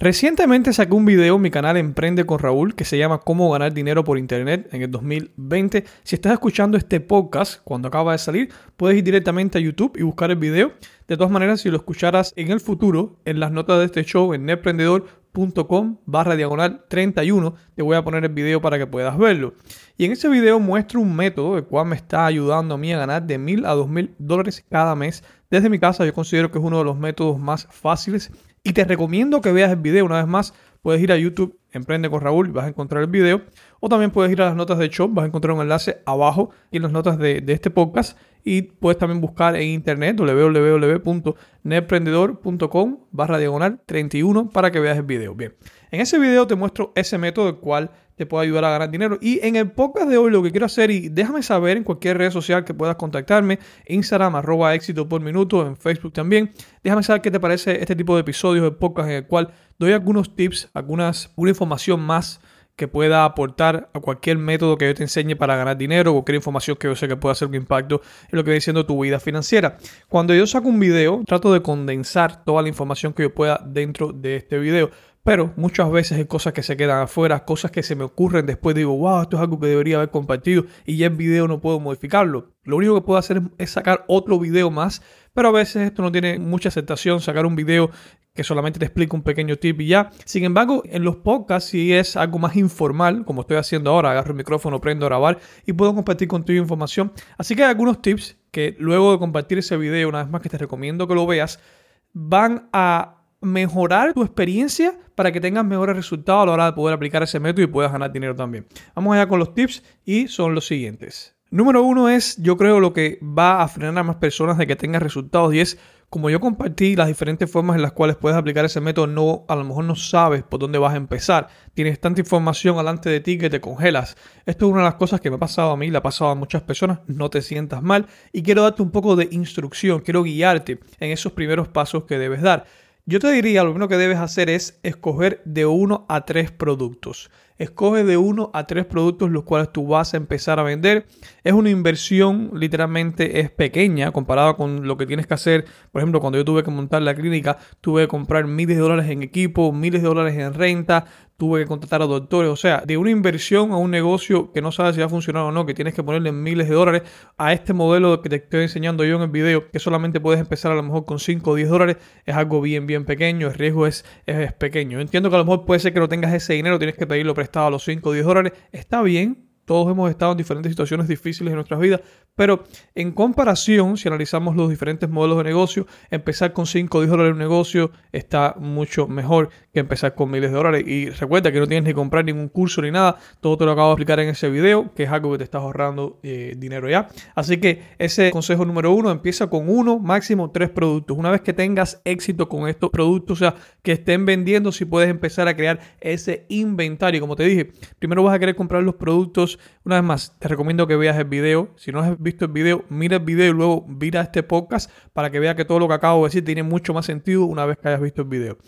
Recientemente saqué un video en mi canal Emprende con Raúl que se llama Cómo ganar dinero por internet en el 2020. Si estás escuchando este podcast cuando acaba de salir, puedes ir directamente a YouTube y buscar el video. De todas maneras, si lo escucharas en el futuro, en las notas de este show en netemprendedor.com barra diagonal 31, te voy a poner el video para que puedas verlo. Y en ese video muestro un método el cual me está ayudando a mí a ganar de mil a dos mil dólares cada mes desde mi casa. Yo considero que es uno de los métodos más fáciles y te recomiendo que veas el video una vez más. Puedes ir a YouTube, Emprende con Raúl, y vas a encontrar el video. O también puedes ir a las notas de show, vas a encontrar un enlace abajo y en las notas de, de este podcast. Y puedes también buscar en internet www.netprendedor.com barra diagonal 31 para que veas el video. Bien, en ese video te muestro ese método el cual te puede ayudar a ganar dinero. Y en el podcast de hoy lo que quiero hacer, y déjame saber en cualquier red social que puedas contactarme, Instagram, arroba éxito por minuto, en Facebook también. Déjame saber qué te parece este tipo de episodios de podcast en el cual doy algunos tips, algunas, una información más que pueda aportar a cualquier método que yo te enseñe para ganar dinero, cualquier información que yo sé que pueda hacer un impacto en lo que viene siendo tu vida financiera. Cuando yo saco un video, trato de condensar toda la información que yo pueda dentro de este video. Pero muchas veces hay cosas que se quedan afuera, cosas que se me ocurren después digo, wow, esto es algo que debería haber compartido y ya en video no puedo modificarlo. Lo único que puedo hacer es sacar otro video más, pero a veces esto no tiene mucha aceptación, sacar un video que solamente te explica un pequeño tip y ya. Sin embargo, en los podcasts si es algo más informal, como estoy haciendo ahora, agarro el micrófono, prendo a grabar y puedo compartir contigo información. Así que hay algunos tips que luego de compartir ese video, una vez más que te recomiendo que lo veas, van a mejorar tu experiencia para que tengas mejores resultados a la hora de poder aplicar ese método y puedas ganar dinero también. Vamos allá con los tips y son los siguientes. Número uno es, yo creo, lo que va a frenar a más personas de que tengan resultados y es, como yo compartí las diferentes formas en las cuales puedes aplicar ese método, no, a lo mejor no sabes por dónde vas a empezar. Tienes tanta información delante de ti que te congelas. Esto es una de las cosas que me ha pasado a mí, le ha pasado a muchas personas. No te sientas mal y quiero darte un poco de instrucción, quiero guiarte en esos primeros pasos que debes dar. Yo te diría, lo primero que debes hacer es escoger de uno a tres productos. Escoge de uno a tres productos los cuales tú vas a empezar a vender. Es una inversión, literalmente es pequeña comparada con lo que tienes que hacer. Por ejemplo, cuando yo tuve que montar la clínica, tuve que comprar miles de dólares en equipo, miles de dólares en renta, tuve que contratar a doctores, o sea, de una inversión a un negocio que no sabes si va a funcionar o no, que tienes que ponerle miles de dólares a este modelo que te estoy enseñando yo en el video, que solamente puedes empezar a lo mejor con 5 o 10 dólares, es algo bien, bien pequeño, el riesgo es, es, pequeño. entiendo que a lo mejor puede ser que no tengas ese dinero, tienes que pedirlo prestado a los 5 o 10 dólares, está bien, todos hemos estado en diferentes situaciones difíciles en nuestras vidas, pero en comparación, si analizamos los diferentes modelos de negocio, empezar con 5 o 10 dólares en negocio está mucho mejor que empezar con miles de dólares. Y recuerda que no tienes ni comprar ningún curso ni nada, todo te lo acabo de explicar en ese video, que es algo que te estás ahorrando eh, dinero ya. Así que ese consejo número uno, empieza con uno, máximo tres productos. Una vez que tengas éxito con estos productos, o sea, que estén vendiendo, si puedes empezar a crear ese inventario. Como te dije, primero vas a querer comprar los productos una vez más, te recomiendo que veas el video. Si no has visto el video, mira el video y luego mira este podcast para que veas que todo lo que acabo de decir tiene mucho más sentido una vez que hayas visto el video.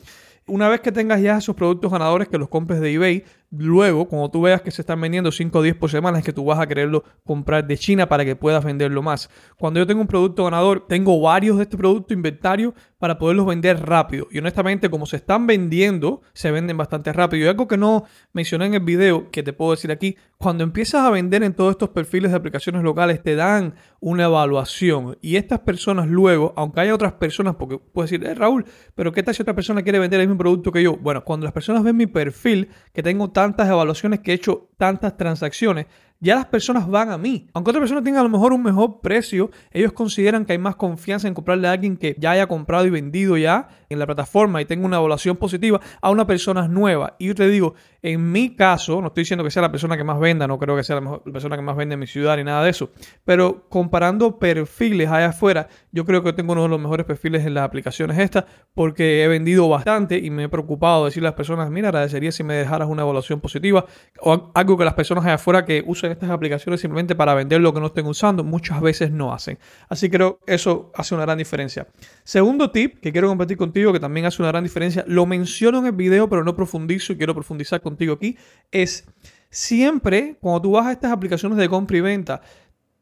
Una vez que tengas ya esos productos ganadores que los compres de eBay, luego, cuando tú veas que se están vendiendo 5 o 10 por semana, es que tú vas a quererlo comprar de China para que puedas venderlo más. Cuando yo tengo un producto ganador, tengo varios de este producto inventario para poderlos vender rápido. Y honestamente, como se están vendiendo, se venden bastante rápido. Y algo que no mencioné en el video, que te puedo decir aquí, cuando empiezas a vender en todos estos perfiles de aplicaciones locales, te dan una evaluación. Y estas personas luego, aunque haya otras personas, porque puedes decir, eh, Raúl, pero ¿qué tal si otra persona quiere vender el mismo producto que yo? Bueno, cuando las personas ven mi perfil, que tengo tantas evaluaciones, que he hecho tantas transacciones, ya las personas van a mí. Aunque otra persona tenga a lo mejor un mejor precio, ellos consideran que hay más confianza en comprarle a alguien que ya haya comprado y vendido ya en la plataforma y tenga una evaluación positiva a una persona nueva. Y yo te digo, en mi caso, no estoy diciendo que sea la persona que más venda, no creo que sea la, mejor, persona que más vende en mi ciudad ni nada de eso, pero comparando perfiles allá afuera, yo creo que tengo uno de los mejores perfiles en las aplicaciones estas porque he vendido bastante y me he preocupado de decirle a las personas, mira, agradecería si me dejaras una evaluación positiva o algo que las personas allá afuera que estas aplicaciones simplemente para vender lo que no estén usando, muchas veces no hacen. Así creo que eso hace una gran diferencia. Segundo tip que quiero compartir contigo, que también hace una gran diferencia, lo menciono en el video, pero no profundizo y quiero profundizar contigo aquí, es siempre cuando tú vas a estas aplicaciones de compra y venta,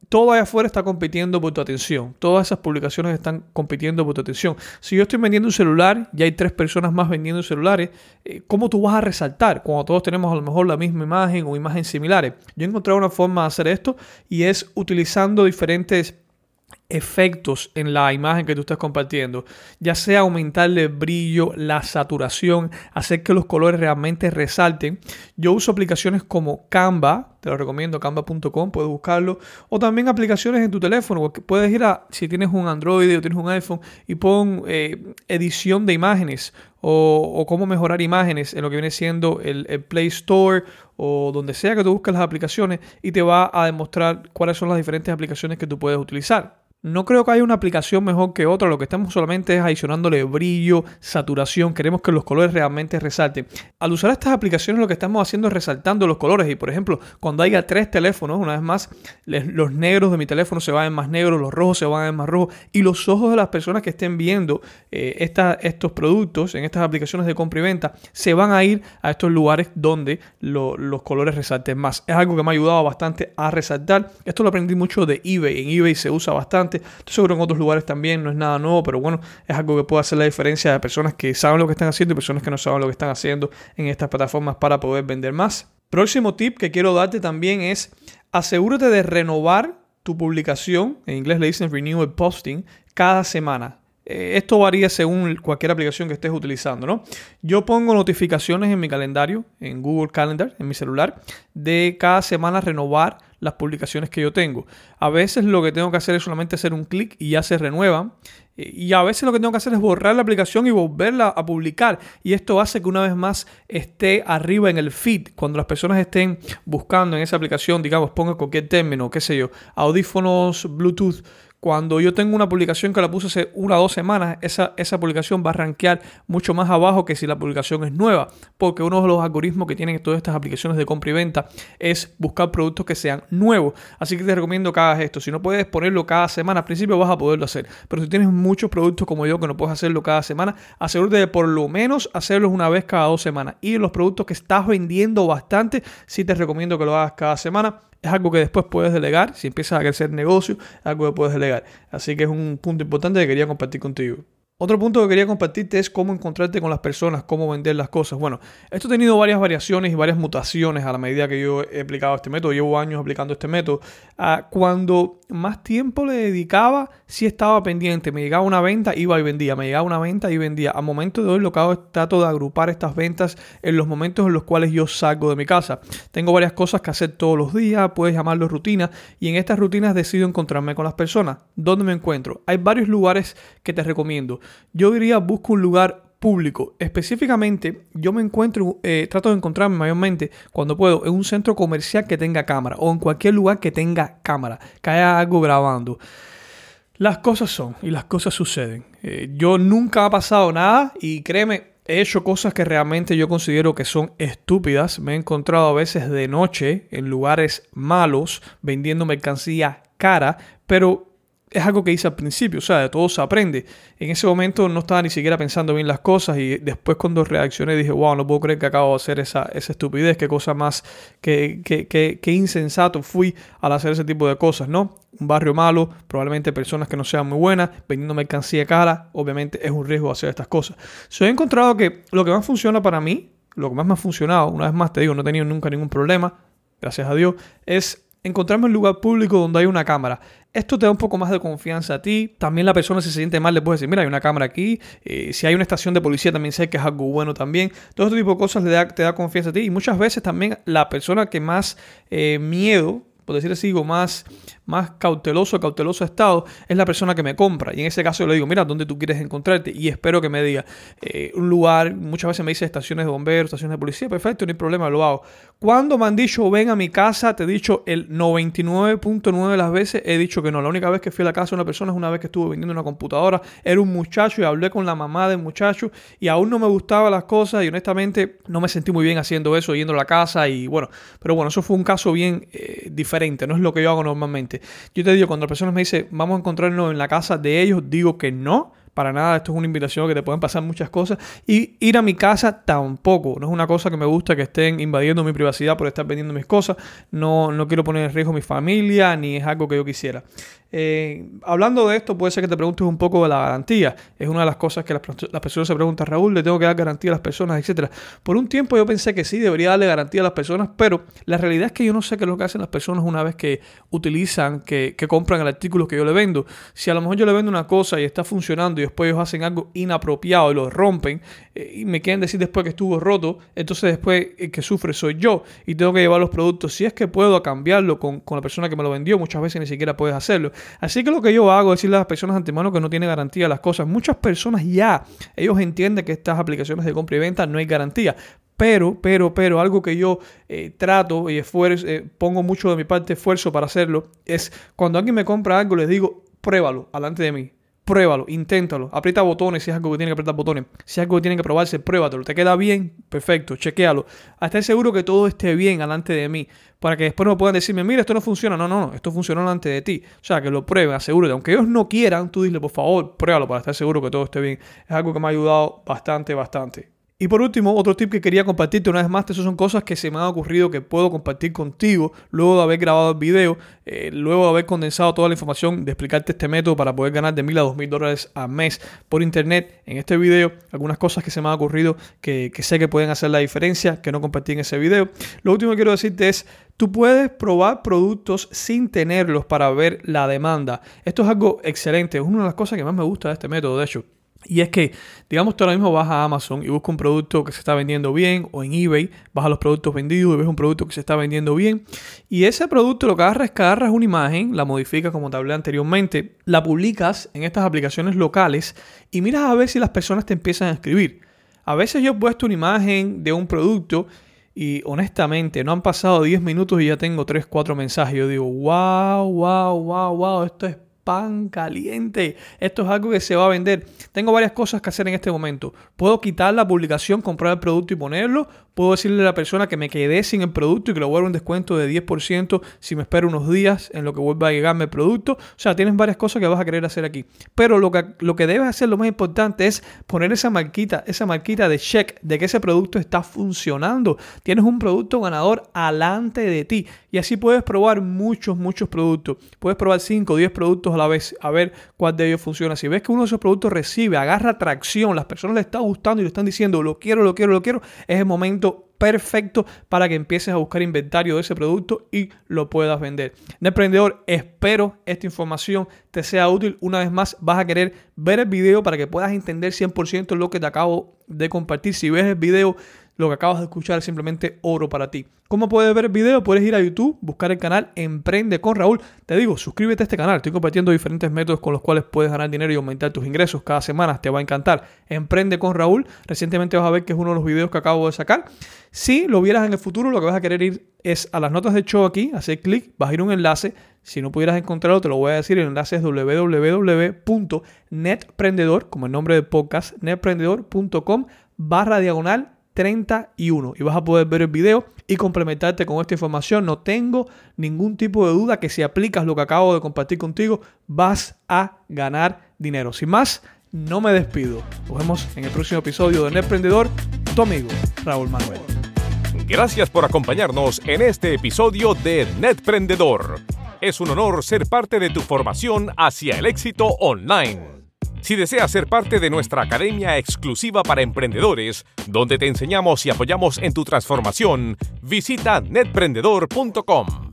todo allá afuera está compitiendo por tu atención. Todas esas publicaciones están compitiendo por tu atención. Si yo estoy vendiendo un celular y hay tres personas más vendiendo celulares, eh, ¿cómo tú vas a resaltar cuando todos tenemos a lo mejor la misma imagen o imágenes similares? Yo he encontrado una forma de hacer esto y es utilizando diferentes efectos en la imagen que tú estás compartiendo, ya sea aumentarle el brillo, la saturación, hacer que los colores realmente resalten. Yo uso aplicaciones como Canva, te lo recomiendo, canva.com, puedes buscarlo, o también aplicaciones en tu teléfono, puedes ir a, si tienes un Android o tienes un iPhone, y pon eh, edición de imágenes o, cómo mejorar imágenes en lo que viene siendo el, el Play Store o donde sea que tú busques las aplicaciones y te va a demostrar cuáles son las diferentes aplicaciones que tú puedes utilizar. No creo que haya una aplicación mejor que otra, lo que estamos solamente es adicionándole brillo, saturación, queremos que los colores realmente resalten. Al usar estas aplicaciones lo que estamos haciendo es resaltando los colores y por ejemplo, cuando haya tres teléfonos, una vez más, los negros de mi teléfono se van en más negros, los rojos se van en más rojos y los ojos de las personas que estén viendo eh, estos productos en estas aplicaciones de compra y venta se van a ir a estos lugares donde los colores resalten más. Es algo que me ha ayudado bastante a resaltar. Esto lo aprendí mucho de eBay, en eBay se usa bastante Estoy seguro en otros lugares también, no es nada nuevo, pero bueno, es algo que puede hacer la diferencia de personas que saben lo que están haciendo y personas que no saben lo que están haciendo en estas plataformas para poder vender más. Próximo tip que quiero darte también es asegúrate de renovar tu publicación, en inglés le dicen renewal posting, cada semana. Eh, esto varía según cualquier aplicación que estés utilizando, ¿no? Yo pongo notificaciones en mi calendario, en Google Calendar, en mi celular, de cada semana renovar las publicaciones que yo tengo. A veces lo que tengo que hacer es solamente hacer un clic y ya se renuevan. Y a veces lo que tengo que hacer es borrar la aplicación y volverla a publicar. Y esto hace que una vez más esté arriba en el feed. Cuando las personas estén buscando en esa aplicación, digamos, ponga cualquier término, qué sé yo, audífonos Bluetooth cuando yo tengo una publicación que la puse hace una o dos semanas, esa, esa publicación va a rankear mucho más abajo que si la publicación es nueva. Porque uno de los algoritmos que tienen todas estas aplicaciones de compra y venta es buscar productos que sean nuevos. Así que te recomiendo que hagas esto. Si no puedes ponerlo cada semana, al principio vas a poderlo hacer. Pero si tienes muchos productos como yo que no puedes hacerlo cada semana, asegúrate de por lo menos hacerlos una vez cada dos semanas. Y los productos que estás vendiendo bastante, sí te recomiendo que lo hagas cada semana es algo que después puedes delegar. Si empiezas a crecer negocio, es algo que puedes delegar. Así que es un punto importante que quería compartir contigo. Otro punto que quería compartirte es cómo encontrarte con las personas, cómo vender las cosas. Bueno, esto ha tenido varias variaciones y varias mutaciones a la medida que yo he aplicado este método. Llevo años aplicando este método. Ah, cuando más tiempo le dedicaba, sí estaba pendiente. Me llegaba una venta, iba y vendía. Me llegaba una venta y vendía. A momento de hoy lo que hago es trato de agrupar estas ventas en los momentos en los cuales yo salgo de mi casa. Tengo varias cosas que hacer todos los días, puedes llamarlo rutina. Y en estas rutinas decido encontrarme con las personas. ¿Dónde me encuentro? Hay varios lugares que te recomiendo yo diría busco un lugar público. Específicamente, yo me encuentro, eh, trato de encontrarme mayormente cuando puedo en un centro comercial que tenga cámara o en cualquier lugar que tenga cámara, que haya algo grabando. Las cosas son y las cosas suceden. Eh, yo nunca ha pasado nada y créeme, he hecho cosas que realmente yo considero que son estúpidas. Me he encontrado a veces de noche en lugares malos vendiendo mercancía cara, pero es algo que hice al principio, o sea, de todo se aprende. En ese momento no estaba ni siquiera pensando bien las cosas y después cuando reaccioné dije, wow, no puedo creer que acabo de hacer esa, esa estupidez, qué cosa más, qué, qué, insensato fui al hacer ese tipo de cosas, ¿no? Un barrio malo, probablemente personas que no sean muy buenas, vendiendo mercancía cara, obviamente es un riesgo hacer estas cosas. So, he encontrado que lo que más funciona para mí, lo que más me ha funcionado, una vez más te digo, no he tenido nunca ningún problema, gracias a Dios, es encontrarme en un lugar público donde hay una cámara. Esto te da un poco más de confianza a ti. También la persona se siente mal le puede decir, mira, hay una cámara aquí. Eh, si hay una estación de policía también sé que es algo bueno también. Todo este tipo de cosas le da, te da confianza a ti. Y muchas veces también la persona que más eh, miedo por decir así, más, más cauteloso, cauteloso estado, es la persona que me compra. Y en ese caso yo le digo, mira, ¿dónde tú quieres encontrarte? Y espero que me diga eh, un lugar, muchas veces me dice estaciones de bomberos, estaciones de policía, perfecto, no hay problema, lo hago. Cuando me han dicho, ven a mi casa, te he dicho el 99.9 de las veces, he dicho que no. La única vez que fui a la casa de una persona es una vez que estuve vendiendo una computadora, era un muchacho y hablé con la mamá del muchacho y aún no me gustaban las cosas y honestamente no me sentí muy bien haciendo eso, yendo a la casa y bueno, pero bueno, eso fue un caso bien eh, diferente no es lo que yo hago normalmente. Yo te digo, cuando la persona me dice, vamos a encontrarnos en la casa de ellos, digo que no, para nada, esto es una invitación que te pueden pasar muchas cosas. Y ir a mi casa tampoco, no es una cosa que me gusta que estén invadiendo mi privacidad por estar vendiendo mis cosas, no, no quiero poner en riesgo mi familia, ni es algo que yo quisiera. Eh, hablando de esto, puede ser que te preguntes un poco de la garantía. Es una de las cosas que las, personas se preguntan, Raúl, ¿le tengo que dar garantía a las personas, etcétera? Por un tiempo yo pensé que sí, debería darle garantía a las personas, pero la realidad es que yo no sé qué es lo que hacen las personas una vez que utilizan, que, compran el artículo que yo le vendo. Si a lo mejor yo le vendo una cosa y está funcionando y después ellos hacen algo inapropiado y lo rompen eh, y me quieren decir después que estuvo roto, entonces después el que sufre soy yo y tengo que llevar los productos. Si es que puedo cambiarlo con, con la persona que me lo vendió, muchas veces ni siquiera puedes hacerlo. Así que lo que yo hago es decirle a las personas antemano que no tiene garantía las cosas. Muchas personas ya, ellos entienden que estas aplicaciones de compra y venta no hay garantía. Pero, pero, pero, algo que yo eh, trato y esfuerzo, eh, pongo mucho de mi parte esfuerzo para hacerlo, es cuando alguien me compra algo, les digo, pruébalo, alante de mí pruébalo, inténtalo, aprieta botones si es algo que tiene que apretar botones, si es algo que tiene que probarse, pruébatelo, te queda bien, perfecto, chequealo, hasta seguro que todo esté bien delante de mí, para que después no puedan decirme, mira, esto no funciona, no, no, no, esto funcionó delante de ti, o sea, que lo prueben, asegúrate, aunque ellos no quieran, tú dile, por favor, pruébalo para estar seguro que todo esté bien, es algo que me ha ayudado bastante, bastante. Y por último, otro tip que quería compartirte una vez más, esas son cosas que se me han ocurrido que puedo compartir contigo luego de haber grabado el video, eh, luego de haber condensado toda la información, de explicarte este método para poder ganar de mil a dos mil dólares a mes por internet. En este video, algunas cosas que se me han ocurrido que, que sé que pueden hacer la diferencia, que no compartí en ese video. Lo último que quiero decirte es, tú puedes probar productos sin tenerlos para ver la demanda. Esto es algo excelente, es una de las cosas que más me gusta de este método, de hecho. Y es que, digamos, tú ahora mismo vas a Amazon y buscas un producto que se está vendiendo bien, o en eBay, vas a los productos vendidos y ves un producto que se está vendiendo bien. Y ese producto lo que agarras es que agarras una imagen, la modificas como te hablé anteriormente, la publicas en estas aplicaciones locales y miras a ver si las personas te empiezan a escribir. A veces yo he puesto una imagen de un producto y honestamente no han pasado 10 minutos y ya tengo 3, 4 mensajes. Yo digo, wow, wow, wow, wow, esto es pan caliente. Esto es algo que se va a vender. Tengo varias cosas que hacer en este momento. Puedo quitar la publicación, comprar el producto y ponerlo. Puedo decirle a la persona que me quedé sin el producto y que le voy a dar un descuento de 10% si me espero unos días en lo que vuelva a llegarme el producto. O sea, tienes varias cosas que vas a querer hacer aquí. Pero lo que, lo que debes hacer, lo más importante, es poner esa marquita, esa marquita de check de que ese producto está funcionando. Tienes un producto ganador alante de ti. Y así puedes probar muchos, muchos productos. Puedes probar 5 o 10 productos a la vez, a ver cuál de ellos funciona. Si ves que uno de esos productos recibe, agarra tracción, las personas le está gustando y le están diciendo, lo quiero, lo quiero, lo quiero, es el momento perfecto para que empieces a buscar inventario de ese producto y lo puedas vender. De emprendedor, espero esta información te sea útil. Una vez más, vas a querer ver el video para que puedas entender 100% lo que te acabo de compartir. Si ves el video, lo que acabas de escuchar es simplemente oro para ti. ¿Cómo puedes ver el video? Puedes ir a YouTube, buscar el canal Emprende con Raúl. Te digo, suscríbete a este canal. Estoy compartiendo diferentes métodos con los cuales puedes ganar dinero y aumentar tus ingresos cada semana. Te va a encantar. Emprende con Raúl. Recientemente vas a ver que es uno de los videos que acabo de sacar. Si lo vieras en el futuro, lo que vas a querer ir es a las notas de show aquí, hacer clic, vas a ir a un enlace. Si no pudieras encontrarlo, te lo voy a decir. El enlace es www.netprendedor, como el nombre del podcast, netprendedor.com barra diagonal 31 y vas a poder ver el video y complementarte con esta información. No tengo ningún tipo de duda que si aplicas lo que acabo de compartir contigo, vas a ganar dinero. Sin más, no me despido. Nos vemos en el próximo episodio de Emprendedor, tu amigo Raúl Manuel. Gracias por acompañarnos en este episodio de Netprendedor. Es un honor ser parte de tu formación hacia el éxito online. Si deseas ser parte de nuestra academia exclusiva para emprendedores, donde te enseñamos y apoyamos en tu transformación, visita netprendedor.com.